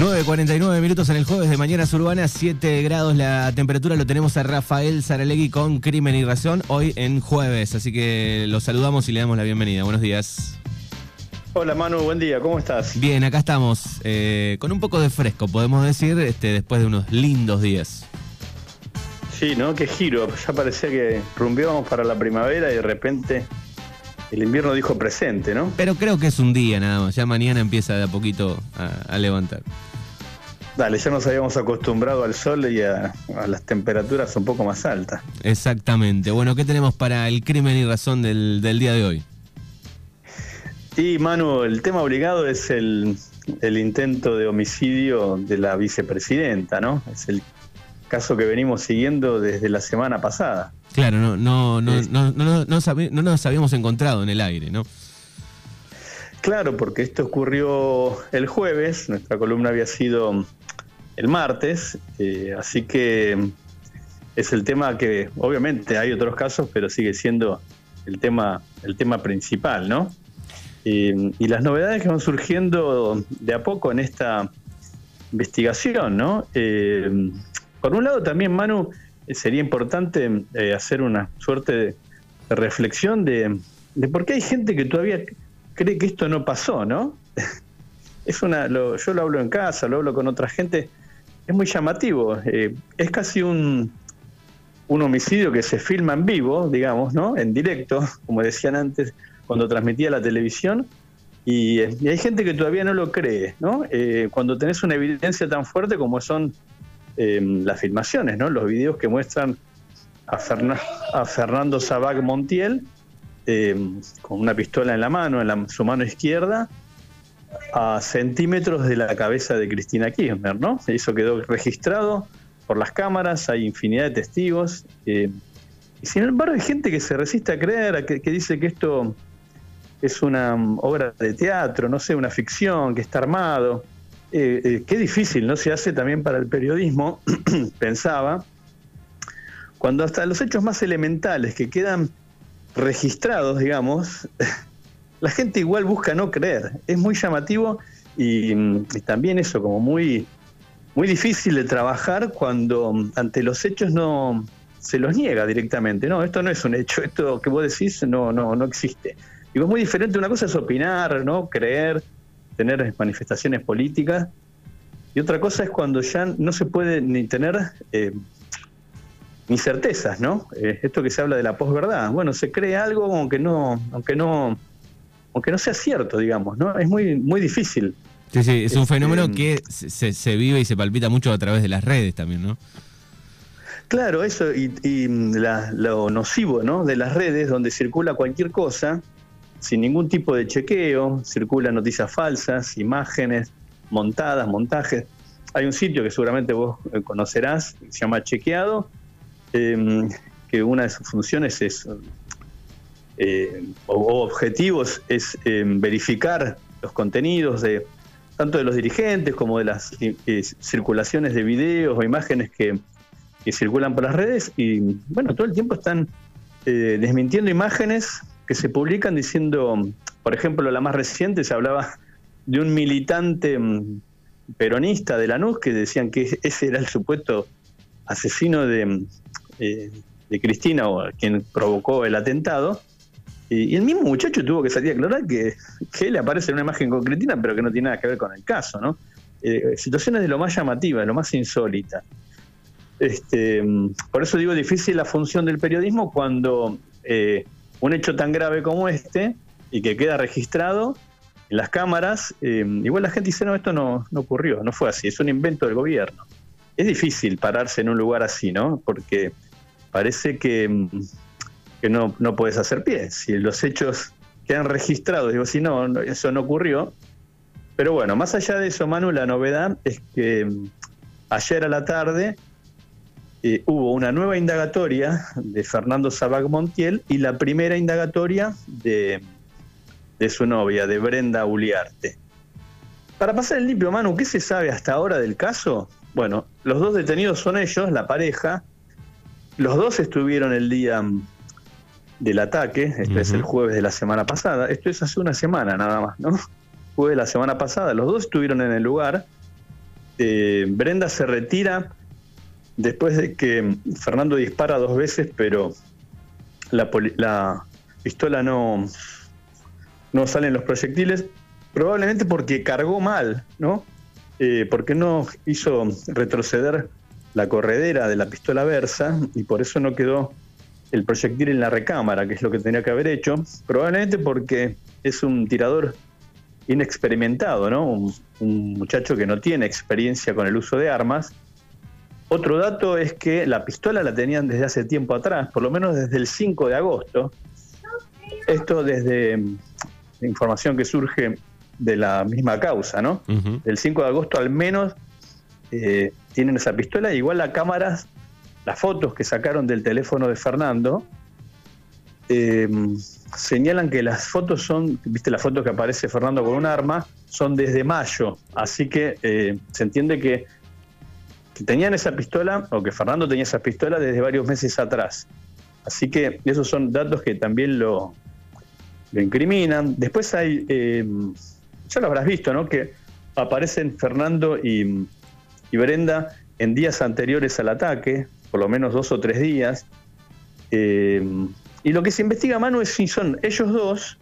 9.49 minutos en el jueves de Mañanas Urbanas, 7 grados la temperatura. Lo tenemos a Rafael Saralegui con Crimen y Razón hoy en jueves. Así que lo saludamos y le damos la bienvenida. Buenos días. Hola Manu, buen día, ¿cómo estás? Bien, acá estamos eh, con un poco de fresco, podemos decir, este, después de unos lindos días. Sí, ¿no? Qué giro. Ya parecía que rumbeábamos para la primavera y de repente el invierno dijo presente, ¿no? Pero creo que es un día nada más. Ya mañana empieza de a poquito a, levantar. Dale, ya nos habíamos acostumbrado al sol y a, las temperaturas un poco más altas. Exactamente. Bueno, ¿qué tenemos para el crimen y razón del, día de hoy? Y Manu, el tema obligado es el, el intento de homicidio de la vicepresidenta, ¿no? Es el caso que venimos siguiendo desde la semana pasada. Claro, no, no, no, no, no, no, nos habíamos encontrado en el aire, ¿no? Claro, porque esto ocurrió el jueves, nuestra columna había sido el martes, eh, así que es el tema que, obviamente hay otros casos, pero sigue siendo el tema, el tema principal, ¿no? y las novedades que van surgiendo de a poco en esta investigación, ¿no? Eh, por un lado también, Manu, sería importante eh, hacer una suerte de, reflexión de, por qué hay gente que todavía cree que esto no pasó, ¿no? es una, yo lo hablo en casa, lo hablo con otra gente, es muy llamativo, eh, es casi un, un homicidio que se filma en vivo, digamos, ¿no? En directo, como decían antes, cuando transmitía la televisión, y, hay gente que todavía no lo cree, ¿no? cuando tenés una evidencia tan fuerte como son Em, las filmaciones, ¿no? Los videos que muestran a, a Fernando Sabac Montiel em, con una pistola en la mano, en su mano izquierda, a centímetros de la cabeza de Cristina Kirchner, ¿no? Eso quedó registrado por las cámaras, hay infinidad de testigos. Em, y sin embargo hay gente que se resiste a creer, que, dice que esto es una obra de teatro, no sé, una ficción, que está armado. Eh, eh, qué difícil no se hace también para el periodismo, pensaba, cuando hasta los hechos más elementales que quedan registrados, digamos, la gente igual busca no creer. Es muy llamativo y, también eso, como muy, muy difícil de trabajar cuando ante los hechos no se los niega directamente. No, esto no es un hecho, esto que vos decís no, no, no existe. Y es muy diferente, una cosa es opinar, ¿no? Creer, tener manifestaciones políticas. Y otra cosa es cuando ya no se puede ni tener eh, ni certezas, ¿no? Eh, esto que se habla de la posverdad. Bueno, se cree algo aunque no, aunque no, aunque no sea cierto, digamos, ¿no? Es muy, muy difícil. Sí, sí, es un este, fenómeno que se, vive y se palpita mucho a través de las redes también, ¿no? Claro, eso y, lo nocivo, ¿no? De las redes donde circula cualquier cosa sin ningún tipo de chequeo, circulan noticias falsas, imágenes montadas, montajes. Hay un sitio que seguramente vos eh, conocerás, se llama Chequeado, em, que una de sus funciones es, eh, o objetivos, es em, verificar los contenidos de tanto de los dirigentes como de las eh, circulaciones de videos o imágenes que, que, circulan por las redes y bueno, todo el tiempo están desmintiendo imágenes que se publican diciendo, por ejemplo, la más reciente se hablaba de un militante mm, peronista de Lanús que decían que ese era el supuesto asesino de, mm, eh, de Cristina o quien provocó el atentado. Y, el mismo muchacho tuvo que salir a aclarar que, que él aparece en una imagen con Cristina, pero que no tiene nada que ver con el caso, ¿no? Eh, situaciones de lo más llamativa, de lo más insólita. Este, mm, por eso digo difícil la función del periodismo cuando eh, un hecho tan grave como este y que queda registrado en las cámaras, eh, igual la gente dice, no, esto no, ocurrió, no fue así, es un invento del gobierno. Es difícil pararse en un lugar así, ¿no? Porque parece que, que no, no puedes hacer pie. Si los hechos quedan registrados, digo, si no, eso no ocurrió. Pero bueno, más allá de eso, Manu, la novedad es que ayer a la tarde eh, hubo una nueva indagatoria de Fernando Sabac Montiel y la primera indagatoria de, de su novia, de Brenda Uliarte. Para pasar el limpio, Manu, ¿qué se sabe hasta ahora del caso? Bueno, los dos detenidos son ellos, la pareja. Los dos estuvieron el día del ataque, este es el jueves de la semana pasada, esto es hace una semana nada más, ¿no? Jueves de la semana pasada, los dos estuvieron en el lugar eh, Brenda se retira después de que Fernando dispara dos veces, pero la, la pistola no, no salen los proyectiles, probablemente porque cargó mal, ¿no? Eh, porque no hizo retroceder la corredera de la pistola Versa y por eso no quedó el proyectil en la recámara, que es lo que tenía que haber hecho, probablemente porque es un tirador inexperimentado, ¿no? Un, un, muchacho que no tiene experiencia con el uso de armas. Otro dato es que la pistola la tenían desde hace tiempo atrás, por lo menos desde el 5 de agosto. Esto desde la información que surge de la misma causa, ¿no? El 5 de agosto al menos eh, tienen esa pistola, igual las cámaras, las fotos que sacaron del teléfono de Fernando, eh, señalan que las fotos son, viste las fotos que aparece Fernando con un arma, son desde mayo, así que eh, se entiende que, que, tenían esa pistola o que Fernando tenía esa pistola desde varios meses atrás. Así que esos son datos que también lo, lo incriminan. Después hay ya lo habrás visto, ¿no? Que aparecen Fernando y, Brenda en días anteriores al ataque, por lo menos dos o tres días. Eh, y lo que se investiga, Manu, es si son ellos dos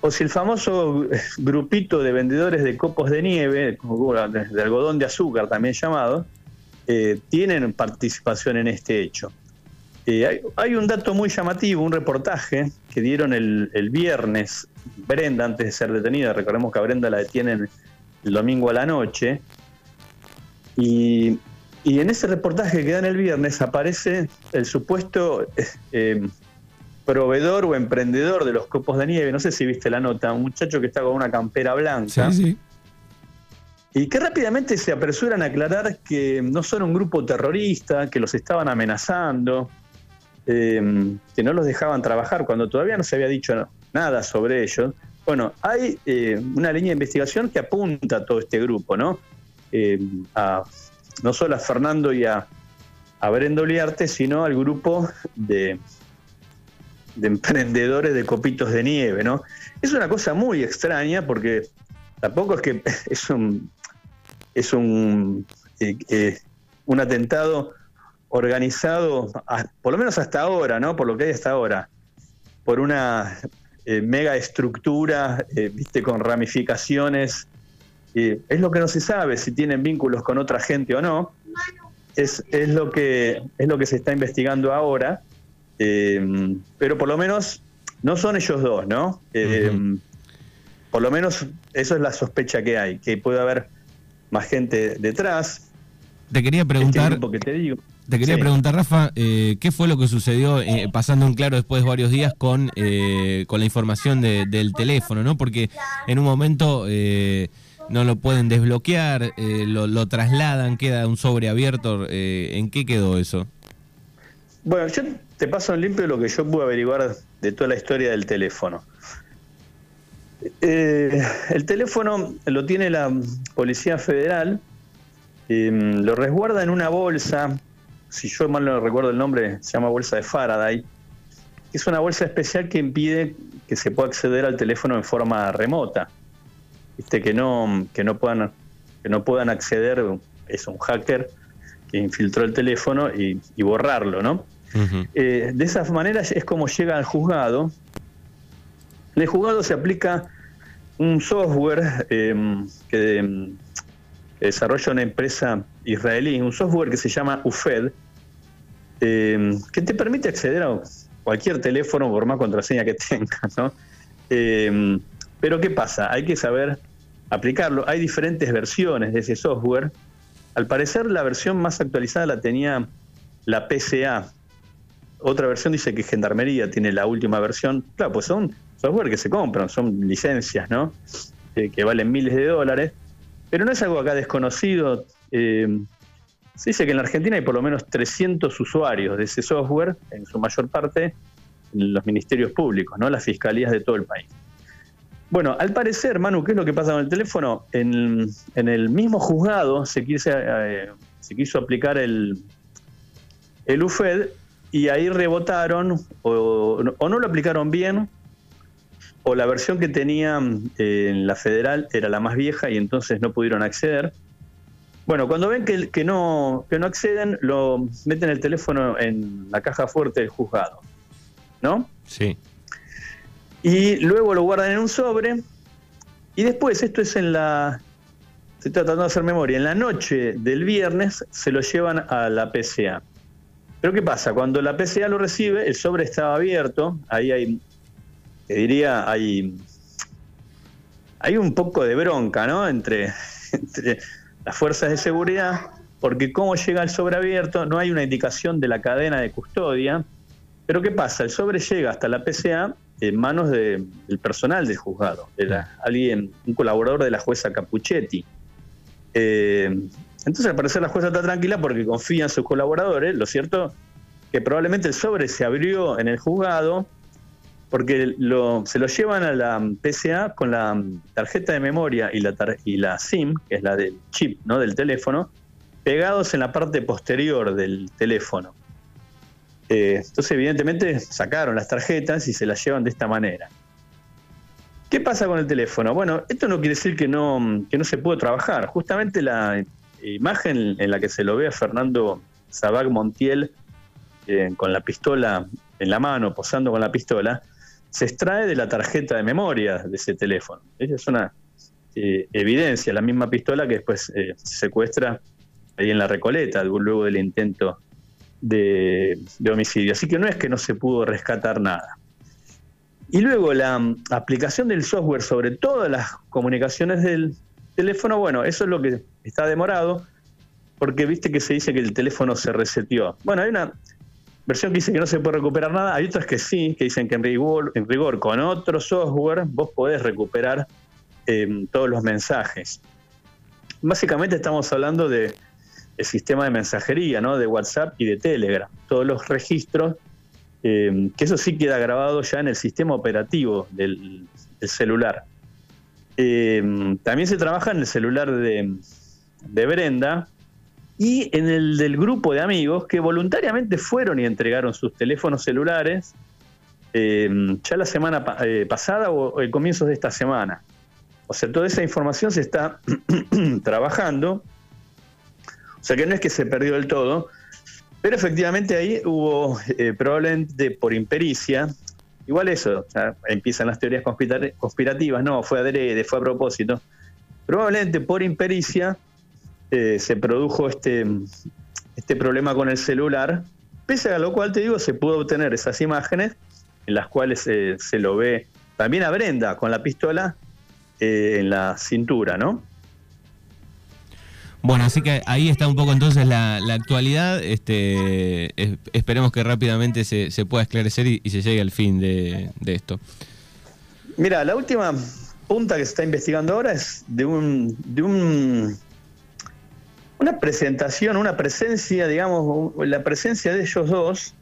o si el famoso grupito de vendedores de copos de nieve, de algodón de azúcar también llamado, eh, tienen participación en este hecho. Eh, hay, un dato muy llamativo, un reportaje que dieron el, el viernes Brenda antes de ser detenida. Recordemos que a Brenda la detienen el domingo a la noche. Y, en ese reportaje que dan el viernes aparece el supuesto eh, proveedor o emprendedor de los copos de nieve. No sé si viste la nota, un muchacho que está con una campera blanca. Sí, sí. Y que rápidamente se apresuran a aclarar que no son un grupo terrorista, que los estaban amenazando, eh, que no los dejaban trabajar cuando todavía no se había dicho nada sobre ellos. Bueno, hay eh, una línea de investigación que apunta a todo este grupo, ¿no? Eh, no solo a Fernando y a, a Brendo Liarte, sino al grupo de, de emprendedores de copitos de nieve, ¿no? Es una cosa muy extraña porque tampoco es que es un es un, eh, un atentado organizado, por lo menos hasta ahora, ¿no? Por lo que hay hasta ahora, por una eh, mega estructura, eh, viste, con ramificaciones. Es lo que no se sabe si tienen vínculos con otra gente o no. Es, es, lo, que, es lo que se está investigando ahora. Eh, pero por lo menos no son ellos dos, ¿no? Por lo menos eso es la sospecha que hay, que puede haber más gente detrás. Te quería este preguntar. que te digo. Te quería preguntar, Rafa, eh, ¿qué fue lo que sucedió eh, pasando en claro después de varios días con, eh, con la información del teléfono, ¿no? Porque en un momento no lo pueden desbloquear, lo, trasladan, queda un sobre abierto. ¿En qué quedó eso? Bueno, yo te paso en limpio lo que yo pude averiguar de toda la historia del teléfono. el teléfono lo tiene la Policía Federal, lo resguarda en una bolsa si yo mal no recuerdo el nombre, se llama bolsa de Faraday, es una bolsa especial que impide que se pueda acceder al teléfono en forma remota. Viste, que no, que no puedan, que no puedan acceder, es un hacker que infiltró el teléfono y, borrarlo, ¿no? Eh, de esa manera es como llega al juzgado. En el juzgado se aplica un software em, que desarrolla una empresa israelí, un software que se llama UFED, eh, que te permite acceder a cualquier teléfono por más contraseña que tengas, ¿no? Pero ¿qué pasa? Hay que saber aplicarlo. Hay diferentes versiones de ese software. Al parecer la versión más actualizada la tenía la PCA. Otra versión dice que Gendarmería tiene la última versión. Claro, pues son software que se compran, son licencias, ¿no? Eh, que valen miles de dólares. Pero no es algo acá desconocido. Eh, se dice que en la Argentina hay por lo menos 300 usuarios de ese software, en su mayor parte en los ministerios públicos, ¿no? las fiscalías de todo el país. Bueno, al parecer, Manu, ¿qué es lo que pasa con el teléfono? En, el mismo juzgado se, eh, se quiso aplicar el, UFED y ahí rebotaron o, o no lo aplicaron bien o la versión que tenían eh, en la federal era la más vieja y entonces no pudieron acceder. Bueno, cuando ven que, que, no, que no acceden, lo meten el teléfono en la caja fuerte del juzgado. ¿No? Sí. Y luego lo guardan en un sobre. Y después, esto es en la. Estoy tratando de hacer memoria. En la noche del viernes se lo llevan a la PCA. Pero ¿qué pasa? Cuando la PCA lo recibe, el sobre estaba abierto. Ahí hay. Te diría, hay. Hay un poco de bronca, ¿no? Entre, entre las fuerzas de seguridad, porque cómo llega el sobre abierto, no hay una indicación de la cadena de custodia, pero ¿qué pasa? El sobre llega hasta la PCA en manos del personal del juzgado, era alguien, un colaborador de la jueza Capuchetti. Eh, entonces al parecer la jueza está tranquila porque confía en sus colaboradores, lo cierto que probablemente el sobre se abrió en el juzgado porque se lo llevan a la PCA con la tarjeta de memoria y la, y la SIM, que es la del chip ¿no? del teléfono, pegados en la parte posterior del teléfono. Eh, entonces, evidentemente, sacaron las tarjetas y se las llevan de esta manera. ¿Qué pasa con el teléfono? Bueno, esto no quiere decir que no, que no se puede trabajar. Justamente la imagen en la que se lo ve a Fernando Sabac Montiel eh, con la pistola en la mano, posando con la pistola, se extrae de la tarjeta de memoria de ese teléfono. Esa es una eh, evidencia, la misma pistola que después se secuestra ahí en la Recoleta, luego del intento de, homicidio. Así que no es que no se pudo rescatar nada. Y luego la mm, aplicación del software sobre todas las comunicaciones del teléfono, bueno, eso es lo que está demorado, porque viste que se dice que el teléfono se reseteó. Bueno, hay una versión que dice que no se puede recuperar nada, hay otras que sí, que dicen que en rigor, en rigor con otro software vos podés recuperar em, todos los mensajes. Básicamente estamos hablando de el sistema de mensajería, ¿no? De WhatsApp y de Telegram. Todos los registros, em, que eso sí queda grabado ya en el sistema operativo del, celular. Em, también se trabaja en el celular de, Brenda, y en el del grupo de amigos que voluntariamente fueron y entregaron sus teléfonos celulares eh, ya la semana eh, pasada o, el comienzos de esta semana. O sea, toda esa información se está trabajando. O sea, que no es que se perdió del todo, pero efectivamente ahí hubo, eh, probablemente por impericia, igual eso, empiezan las teorías conspirativas, no, fue adrede, fue a propósito. Probablemente por impericia eh, se produjo este, este problema con el celular, pese a lo cual te digo, se pudo obtener esas imágenes en las cuales eh, se lo ve también a Brenda con la pistola en la cintura, ¿no? Bueno, así que ahí está un poco entonces la, actualidad. Este, esperemos que rápidamente se, pueda esclarecer y, se llegue al fin de, esto. Mira, la última punta que se está investigando ahora es de un, de un una presentación, una presencia, digamos, la presencia de ellos dos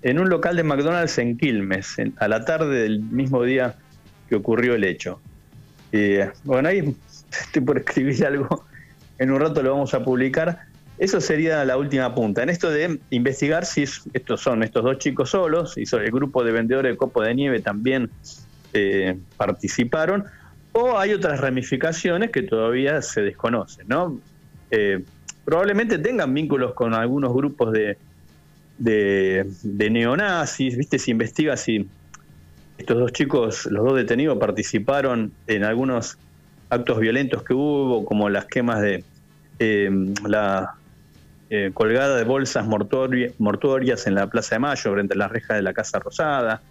en un local de McDonald's en Quilmes, a la tarde del mismo día que ocurrió el hecho. bueno, ahí estoy por escribir algo, en un rato lo vamos a publicar. Eso sería la última punta. En esto de investigar si estos son estos dos chicos solos y el grupo de vendedores de copo de nieve también eh, participaron, o hay otras ramificaciones que todavía se desconocen, ¿no? Eh, probablemente tengan vínculos con algunos grupos de, de, neonazis, ¿viste? Se investiga si estos dos chicos, los dos detenidos, participaron en algunos actos violentos que hubo, como las quemas de eh, la eh, colgada de bolsas mortuorias en la Plaza de Mayo, frente a las rejas de la Casa Rosada,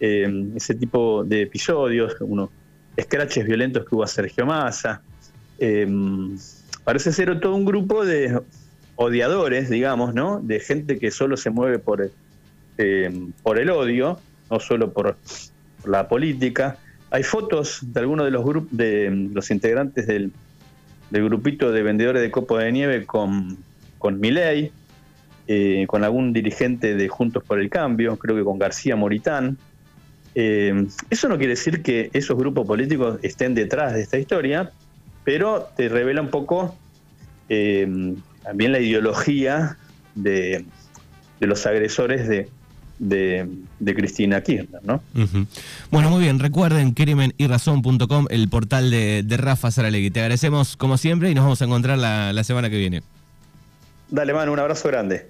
eh, ese tipo de episodios, unos escraches violentos que hubo a Sergio Massa. Parece ser todo un grupo de odiadores, digamos, ¿no? De gente que solo se mueve por, eh, por el odio, no solo por, la política. Hay fotos de algunos de los los integrantes del, grupito de vendedores de copo de nieve con, con Miley, eh, con algún dirigente de Juntos por el Cambio, creo que con García Moritán. Eh, eso no quiere decir que esos grupos políticos estén detrás de esta historia, pero te revela un poco eh, también la ideología de, los agresores de, de, Cristina Kirchner, ¿no? Bueno, muy bien. Recuerden crimenyrrazón.com, el portal de, de Rafa Saralegui. Te agradecemos como siempre y nos vamos a encontrar la, la semana que viene. Dale, mano, un abrazo grande.